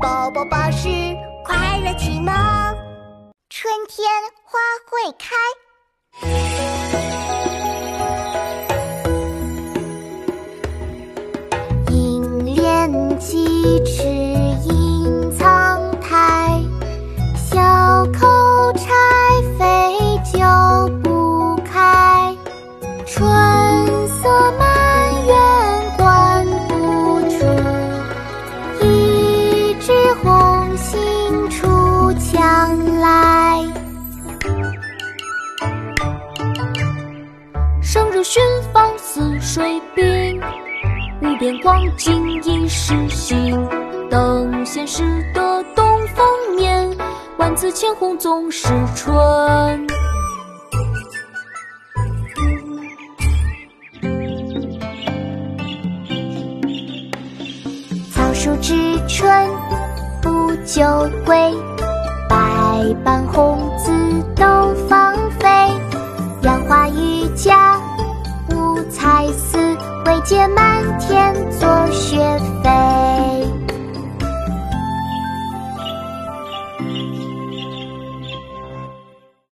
宝宝巴士快乐启蒙，春天花会开。银莲几尺隐藏苔，小口柴扉久不开。春寻芳似水滨，无边光景一时新。等闲识得东风面，万紫千红总是春。草树知春不久归，百般红为解漫天作雪飞